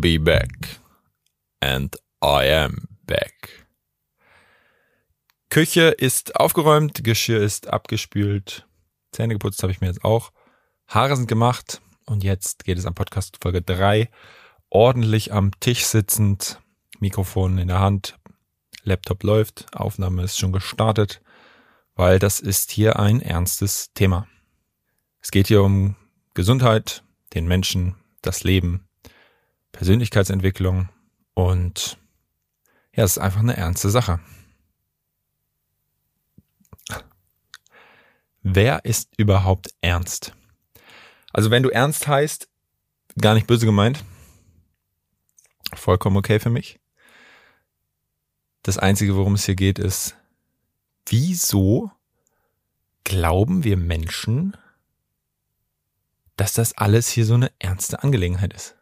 Be back. And I am back. Küche ist aufgeräumt, Geschirr ist abgespült, Zähne geputzt habe ich mir jetzt auch, Haare sind gemacht und jetzt geht es am Podcast Folge 3. Ordentlich am Tisch sitzend, Mikrofon in der Hand, Laptop läuft, Aufnahme ist schon gestartet, weil das ist hier ein ernstes Thema. Es geht hier um Gesundheit, den Menschen, das Leben, Persönlichkeitsentwicklung und ja, es ist einfach eine ernste Sache. Wer ist überhaupt ernst? Also wenn du ernst heißt, gar nicht böse gemeint, vollkommen okay für mich. Das Einzige, worum es hier geht, ist, wieso glauben wir Menschen, dass das alles hier so eine ernste Angelegenheit ist?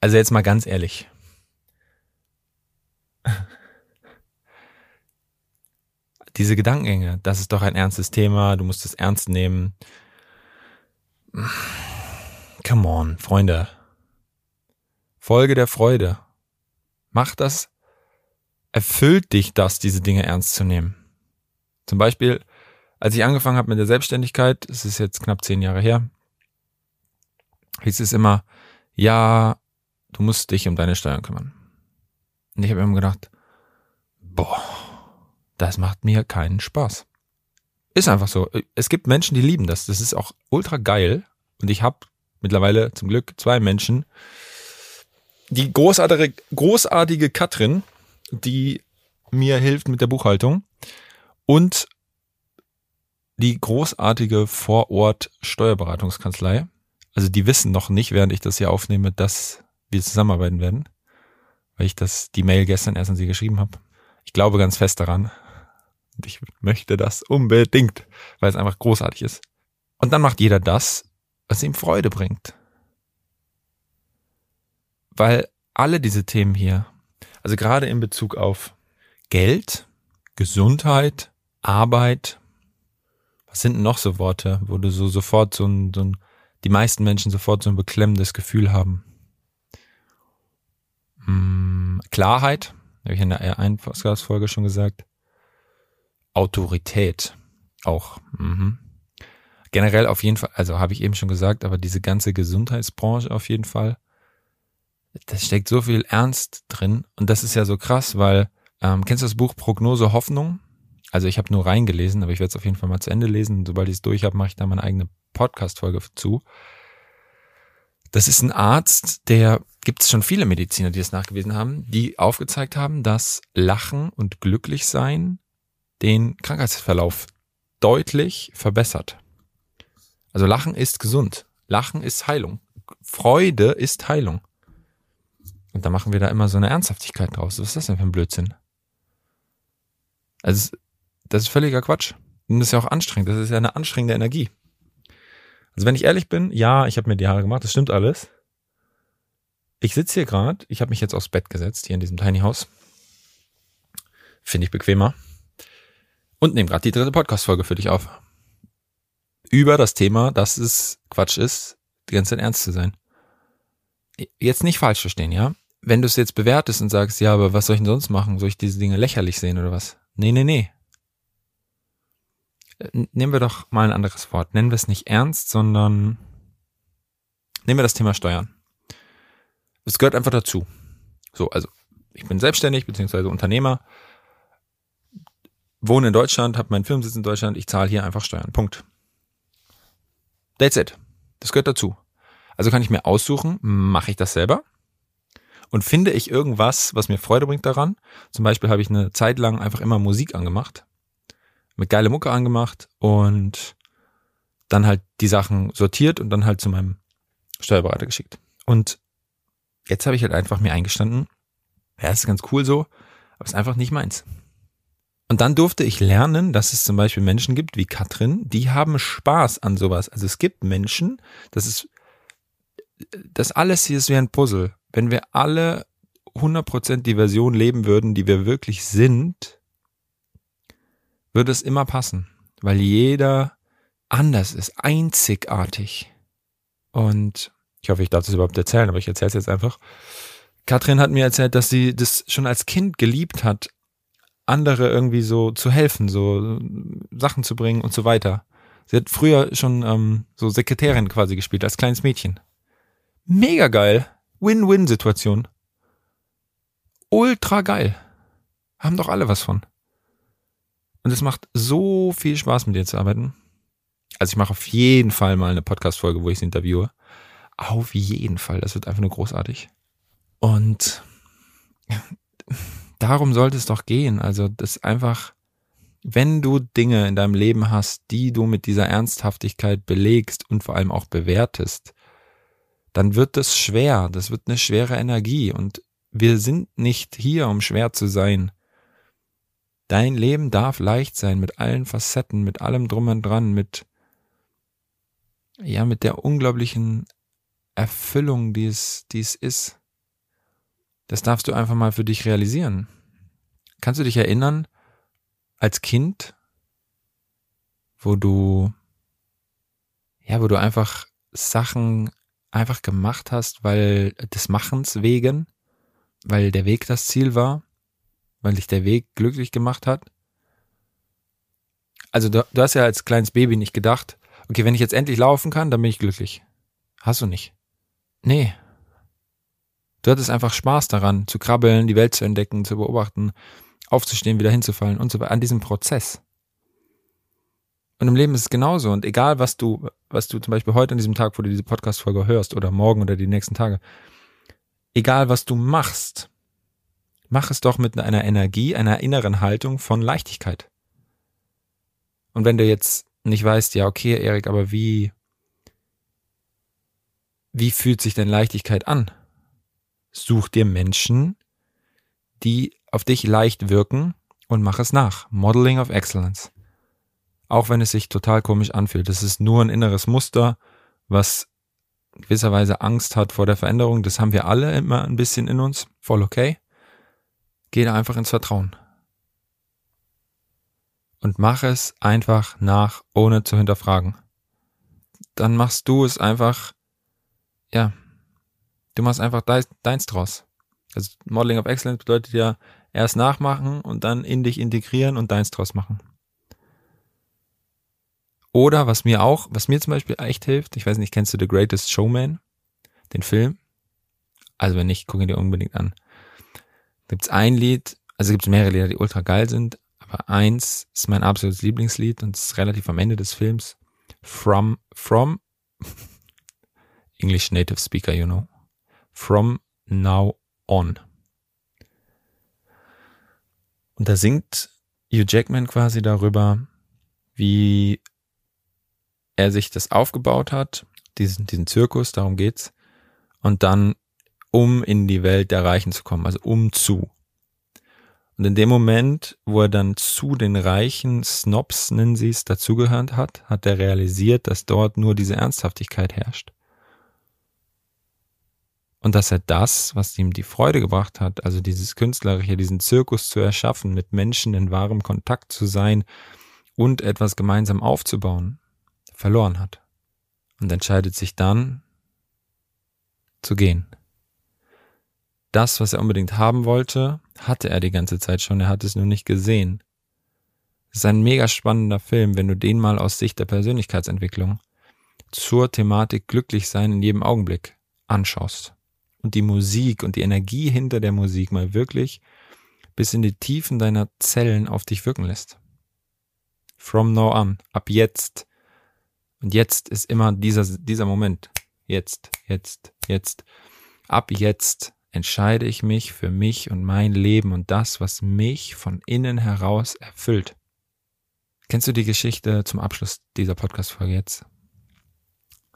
Also jetzt mal ganz ehrlich. Diese Gedankengänge, das ist doch ein ernstes Thema, du musst es ernst nehmen. Come on, Freunde. Folge der Freude. Mach das. Erfüllt dich das, diese Dinge ernst zu nehmen. Zum Beispiel, als ich angefangen habe mit der Selbstständigkeit, es ist jetzt knapp zehn Jahre her, hieß es immer, ja, du musst dich um deine Steuern kümmern. Und ich habe immer gedacht, boah, das macht mir keinen Spaß. Ist einfach so. Es gibt Menschen, die lieben das. Das ist auch ultra geil. Und ich habe mittlerweile zum Glück zwei Menschen. Die großartige, großartige Katrin, die mir hilft mit der Buchhaltung. Und die großartige Vorort Steuerberatungskanzlei. Also die wissen noch nicht, während ich das hier aufnehme, dass wir zusammenarbeiten werden, weil ich das die Mail gestern erst an sie geschrieben habe. Ich glaube ganz fest daran. Und ich möchte das unbedingt, weil es einfach großartig ist. Und dann macht jeder das, was ihm Freude bringt. Weil alle diese Themen hier, also gerade in Bezug auf Geld, Gesundheit, Arbeit, was sind denn noch so Worte, wo du so sofort so ein, so ein die meisten Menschen sofort so ein beklemmendes Gefühl haben. Hm, Klarheit, habe ich in der einen Podcast-Folge schon gesagt. Autorität auch. Mhm. Generell auf jeden Fall, also habe ich eben schon gesagt, aber diese ganze Gesundheitsbranche auf jeden Fall, da steckt so viel Ernst drin und das ist ja so krass, weil ähm, kennst du das Buch Prognose Hoffnung? Also ich habe nur reingelesen, aber ich werde es auf jeden Fall mal zu Ende lesen. Und sobald ich es durch habe, mache ich da meine eigene Podcast-Folge zu. Das ist ein Arzt, der gibt es schon viele Mediziner, die es nachgewiesen haben, die aufgezeigt haben, dass Lachen und Glücklichsein den Krankheitsverlauf deutlich verbessert. Also Lachen ist gesund. Lachen ist Heilung. Freude ist Heilung. Und da machen wir da immer so eine Ernsthaftigkeit draus. Was ist das denn für ein Blödsinn? Also, das ist völliger Quatsch. Und das ist ja auch anstrengend. Das ist ja eine anstrengende Energie. Also wenn ich ehrlich bin, ja, ich habe mir die Haare gemacht, das stimmt alles. Ich sitze hier gerade, ich habe mich jetzt aufs Bett gesetzt, hier in diesem Tiny House. Finde ich bequemer. Und nehme gerade die dritte Podcast-Folge für dich auf. Über das Thema, dass es Quatsch ist, die ganze Zeit ernst zu sein. Jetzt nicht falsch verstehen, ja? Wenn du es jetzt bewertest und sagst, ja, aber was soll ich denn sonst machen? Soll ich diese Dinge lächerlich sehen oder was? Nee, nee, nee nehmen wir doch mal ein anderes Wort. Nennen wir es nicht ernst, sondern nehmen wir das Thema Steuern. Es gehört einfach dazu. So, also ich bin selbstständig bzw. Unternehmer, wohne in Deutschland, habe meinen Firmensitz in Deutschland, ich zahle hier einfach Steuern. Punkt. That's it. Das gehört dazu. Also kann ich mir aussuchen, mache ich das selber? Und finde ich irgendwas, was mir Freude bringt daran? Zum Beispiel habe ich eine Zeit lang einfach immer Musik angemacht mit geile Mucke angemacht und dann halt die Sachen sortiert und dann halt zu meinem Steuerberater geschickt. Und jetzt habe ich halt einfach mir eingestanden, ja, ist ganz cool so, aber ist einfach nicht meins. Und dann durfte ich lernen, dass es zum Beispiel Menschen gibt wie Katrin, die haben Spaß an sowas. Also es gibt Menschen, das ist, das alles hier ist wie ein Puzzle. Wenn wir alle 100% die Version leben würden, die wir wirklich sind, würde es immer passen, weil jeder anders ist, einzigartig. Und Ich hoffe, ich darf das überhaupt erzählen, aber ich erzähle es jetzt einfach. Katrin hat mir erzählt, dass sie das schon als Kind geliebt hat, andere irgendwie so zu helfen, so Sachen zu bringen und so weiter. Sie hat früher schon ähm, so Sekretärin quasi gespielt, als kleines Mädchen. Mega geil. Win-Win-Situation. Ultra geil. Haben doch alle was von. Und es macht so viel Spaß, mit dir zu arbeiten. Also ich mache auf jeden Fall mal eine Podcast-Folge, wo ich sie interviewe. Auf jeden Fall. Das wird einfach nur großartig. Und darum sollte es doch gehen. Also das einfach, wenn du Dinge in deinem Leben hast, die du mit dieser Ernsthaftigkeit belegst und vor allem auch bewertest, dann wird das schwer. Das wird eine schwere Energie. Und wir sind nicht hier, um schwer zu sein. Dein Leben darf leicht sein mit allen Facetten, mit allem drum und dran, mit ja, mit der unglaublichen Erfüllung, die es, die es ist. Das darfst du einfach mal für dich realisieren. Kannst du dich erinnern, als Kind, wo du, ja, wo du einfach Sachen einfach gemacht hast, weil des Machens wegen, weil der Weg das Ziel war, weil dich der Weg glücklich gemacht hat? Also du, du hast ja als kleines Baby nicht gedacht, okay, wenn ich jetzt endlich laufen kann, dann bin ich glücklich. Hast du nicht. Nee, Du hattest einfach Spaß daran, zu krabbeln, die Welt zu entdecken, zu beobachten, aufzustehen, wieder hinzufallen und so weiter, an diesem Prozess. Und im Leben ist es genauso. Und egal, was du, was du zum Beispiel heute an diesem Tag, wo du diese Podcast-Folge hörst oder morgen oder die nächsten Tage, egal was du machst, mach es doch mit einer Energie, einer inneren Haltung von Leichtigkeit. Und wenn du jetzt nicht weißt, ja, okay, Erik, aber wie, wie fühlt sich denn Leichtigkeit an? Such dir Menschen, die auf dich leicht wirken und mach es nach. Modeling of Excellence. Auch wenn es sich total komisch anfühlt. Das ist nur ein inneres Muster, was gewisserweise Angst hat vor der Veränderung. Das haben wir alle immer ein bisschen in uns. Voll okay. Geh da einfach ins Vertrauen. Und mach es einfach nach, ohne zu hinterfragen. Dann machst du es einfach, ja, Du machst einfach deins draus. Also Modeling of Excellence bedeutet ja erst nachmachen und dann in dich integrieren und deins draus machen. Oder was mir auch, was mir zum Beispiel echt hilft, ich weiß nicht, kennst du The Greatest Showman? Den Film? Also wenn nicht, guck ihn dir unbedingt an. Gibt's ein Lied, also gibt's mehrere Lieder, die ultra geil sind, aber eins ist mein absolutes Lieblingslied und es ist relativ am Ende des Films. From, from English Native Speaker, you know. From Now On. Und da singt Hugh Jackman quasi darüber, wie er sich das aufgebaut hat, diesen, diesen Zirkus, darum geht's, und dann um in die Welt der Reichen zu kommen, also um zu. Und in dem Moment, wo er dann zu den reichen Snobs, nennen sie es, dazugehört hat, hat er realisiert, dass dort nur diese Ernsthaftigkeit herrscht und dass er das, was ihm die Freude gebracht hat, also dieses Künstlerische, diesen Zirkus zu erschaffen, mit Menschen in wahrem Kontakt zu sein und etwas gemeinsam aufzubauen, verloren hat. Und entscheidet sich dann zu gehen. Das, was er unbedingt haben wollte, hatte er die ganze Zeit schon, er hat es nur nicht gesehen. Es ist ein mega spannender Film, wenn du den mal aus Sicht der Persönlichkeitsentwicklung zur Thematik glücklich sein in jedem Augenblick anschaust und die Musik und die Energie hinter der Musik mal wirklich bis in die Tiefen deiner Zellen auf dich wirken lässt. From now on, ab jetzt. Und jetzt ist immer dieser, dieser Moment. Jetzt, jetzt, jetzt. Ab jetzt entscheide ich mich für mich und mein Leben und das, was mich von innen heraus erfüllt. Kennst du die Geschichte zum Abschluss dieser Podcast-Folge jetzt?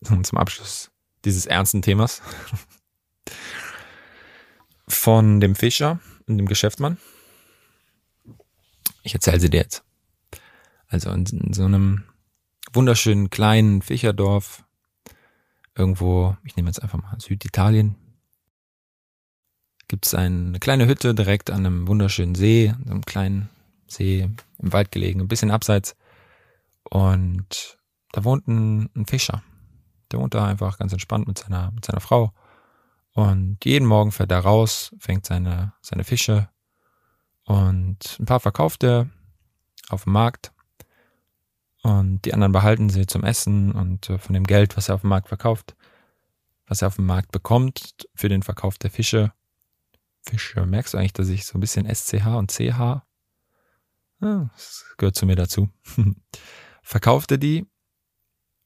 Zum Abschluss dieses ernsten Themas? von dem Fischer und dem Geschäftsmann. Ich erzähle sie dir jetzt. Also in, in so einem wunderschönen kleinen Fischerdorf irgendwo, ich nehme jetzt einfach mal Süditalien, gibt es eine kleine Hütte direkt an einem wunderschönen See, einem kleinen See im Wald gelegen, ein bisschen abseits. Und da wohnt ein, ein Fischer. Der wohnt da einfach ganz entspannt mit seiner, mit seiner Frau. Und jeden Morgen fährt er raus, fängt seine, seine Fische und ein paar verkauft er auf dem Markt. Und die anderen behalten sie zum Essen und äh, von dem Geld, was er auf dem Markt verkauft, was er auf dem Markt bekommt für den Verkauf der Fische. Fische, merkst du eigentlich, dass ich so ein bisschen SCH und CH, ja, das gehört zu mir dazu, verkauft er die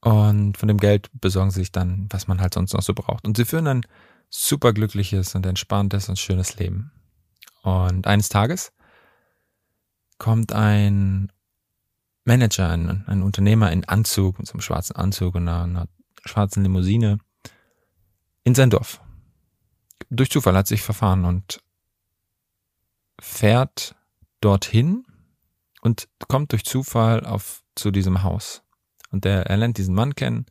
und von dem Geld besorgen sie sich dann, was man halt sonst noch so braucht. Und sie führen ein super glückliches und entspanntes und schönes Leben. Und eines Tages kommt ein Manager, ein, ein Unternehmer in Anzug, mit so einem schwarzen Anzug und einer, einer schwarzen Limousine in sein Dorf. Durch Zufall hat sich verfahren und fährt dorthin und kommt durch Zufall auf zu diesem Haus. Und der, er lernt diesen Mann kennen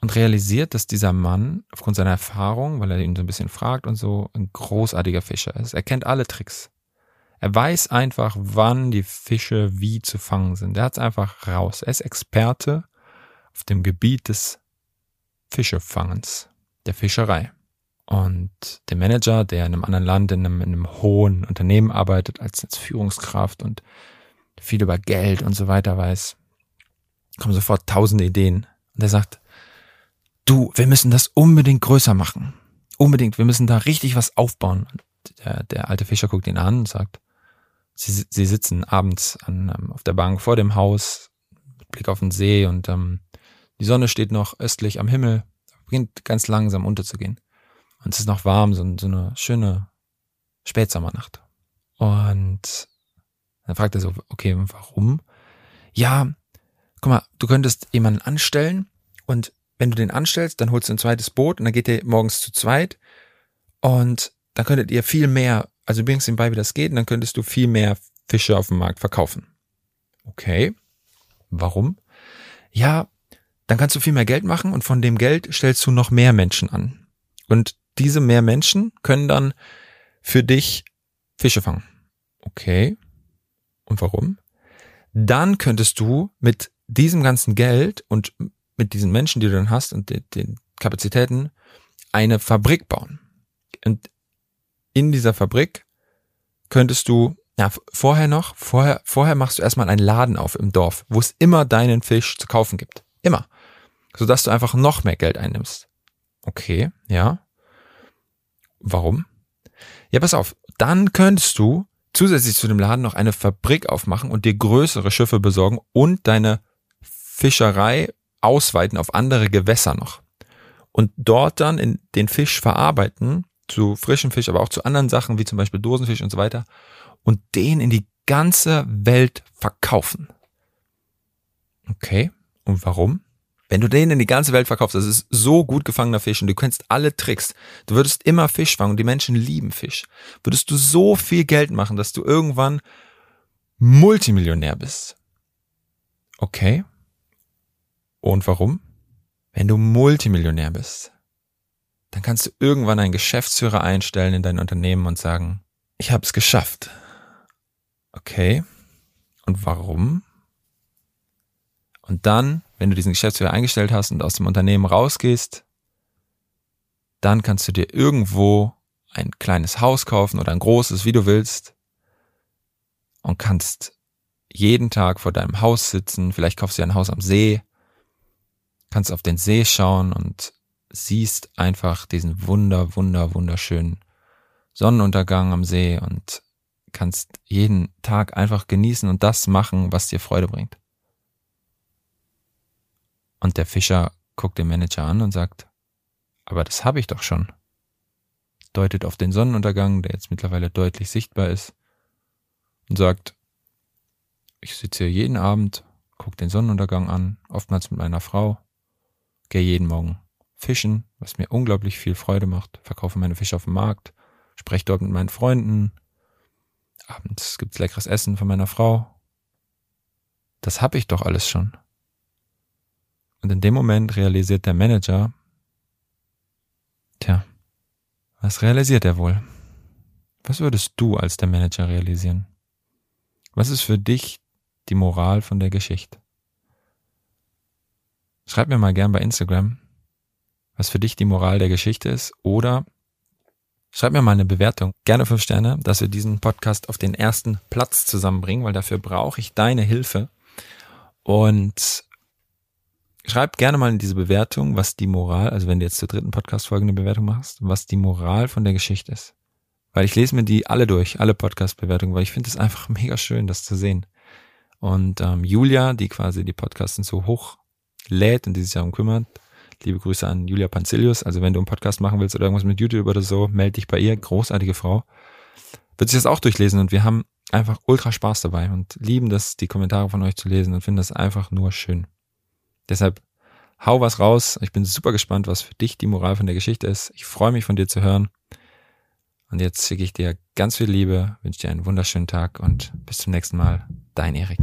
und realisiert, dass dieser Mann aufgrund seiner Erfahrung, weil er ihn so ein bisschen fragt und so, ein großartiger Fischer ist. Er kennt alle Tricks. Er weiß einfach, wann die Fische wie zu fangen sind. Er hat es einfach raus. Er ist Experte auf dem Gebiet des Fischefangens, der Fischerei. Und der Manager, der in einem anderen Land, in einem, in einem hohen Unternehmen arbeitet, als, als Führungskraft und viel über Geld und so weiter weiß, kommen sofort tausende Ideen. Und er sagt, du, wir müssen das unbedingt größer machen. Unbedingt, wir müssen da richtig was aufbauen. Und der, der alte Fischer guckt ihn an und sagt, sie, sie sitzen abends an, ähm, auf der Bank vor dem Haus, mit Blick auf den See und ähm, die Sonne steht noch östlich am Himmel, beginnt ganz langsam unterzugehen. Und es ist noch warm, so, so eine schöne Spätsommernacht. Und dann fragt er so, okay, warum? Ja, guck mal, du könntest jemanden anstellen und wenn du den anstellst, dann holst du ein zweites Boot und dann geht ihr morgens zu zweit und dann könntet ihr viel mehr, also bringst ihm bei, wie das geht und dann könntest du viel mehr Fische auf dem Markt verkaufen. Okay. Warum? Ja, dann kannst du viel mehr Geld machen und von dem Geld stellst du noch mehr Menschen an. Und diese mehr Menschen können dann für dich Fische fangen. Okay. Und warum? Dann könntest du mit diesem ganzen Geld und mit diesen Menschen, die du dann hast und den, Kapazitäten eine Fabrik bauen. Und in dieser Fabrik könntest du, ja, vorher noch, vorher, vorher machst du erstmal einen Laden auf im Dorf, wo es immer deinen Fisch zu kaufen gibt. Immer. Sodass du einfach noch mehr Geld einnimmst. Okay, ja. Warum? Ja, pass auf. Dann könntest du zusätzlich zu dem Laden noch eine Fabrik aufmachen und dir größere Schiffe besorgen und deine Fischerei ausweiten auf andere Gewässer noch. Und dort dann in den Fisch verarbeiten, zu frischem Fisch, aber auch zu anderen Sachen, wie zum Beispiel Dosenfisch und so weiter, und den in die ganze Welt verkaufen. Okay, und warum? Wenn du den in die ganze Welt verkaufst, das ist so gut gefangener Fisch und du kennst alle Tricks, du würdest immer Fisch fangen und die Menschen lieben Fisch, würdest du so viel Geld machen, dass du irgendwann Multimillionär bist. Okay, und warum? Wenn du Multimillionär bist, dann kannst du irgendwann einen Geschäftsführer einstellen in dein Unternehmen und sagen, ich habe es geschafft. Okay. Und warum? Und dann, wenn du diesen Geschäftsführer eingestellt hast und aus dem Unternehmen rausgehst, dann kannst du dir irgendwo ein kleines Haus kaufen oder ein großes, wie du willst, und kannst jeden Tag vor deinem Haus sitzen. Vielleicht kaufst du dir ein Haus am See kannst auf den See schauen und siehst einfach diesen wunder, wunder, wunderschönen Sonnenuntergang am See und kannst jeden Tag einfach genießen und das machen, was dir Freude bringt. Und der Fischer guckt den Manager an und sagt, aber das habe ich doch schon. Deutet auf den Sonnenuntergang, der jetzt mittlerweile deutlich sichtbar ist, und sagt, ich sitze hier jeden Abend, gucke den Sonnenuntergang an, oftmals mit meiner Frau, gehe jeden Morgen fischen, was mir unglaublich viel Freude macht, verkaufe meine Fische auf dem Markt, spreche dort mit meinen Freunden, abends gibt's leckeres Essen von meiner Frau. Das habe ich doch alles schon. Und in dem Moment realisiert der Manager, tja, was realisiert er wohl? Was würdest du als der Manager realisieren? Was ist für dich die Moral von der Geschichte? Schreib mir mal gern bei Instagram, was für dich die Moral der Geschichte ist oder schreib mir mal eine Bewertung. Gerne fünf Sterne, dass wir diesen Podcast auf den ersten Platz zusammenbringen, weil dafür brauche ich deine Hilfe. Und schreib gerne mal in diese Bewertung, was die Moral, also wenn du jetzt zur dritten Podcast-Folge eine Bewertung machst, was die Moral von der Geschichte ist. Weil ich lese mir die alle durch, alle Podcast-Bewertungen, weil ich finde es einfach mega schön, das zu sehen. Und ähm, Julia, die quasi die Podcasten so hoch lädt und die sich darum kümmert, liebe Grüße an Julia Panzilius. Also wenn du einen Podcast machen willst oder irgendwas mit YouTube oder so, melde dich bei ihr. Großartige Frau. Wird sich das auch durchlesen und wir haben einfach ultra Spaß dabei und lieben das, die Kommentare von euch zu lesen und finden das einfach nur schön. Deshalb hau was raus. Ich bin super gespannt, was für dich die Moral von der Geschichte ist. Ich freue mich von dir zu hören. Und jetzt schicke ich dir ganz viel Liebe, wünsche dir einen wunderschönen Tag und bis zum nächsten Mal. Dein Erik.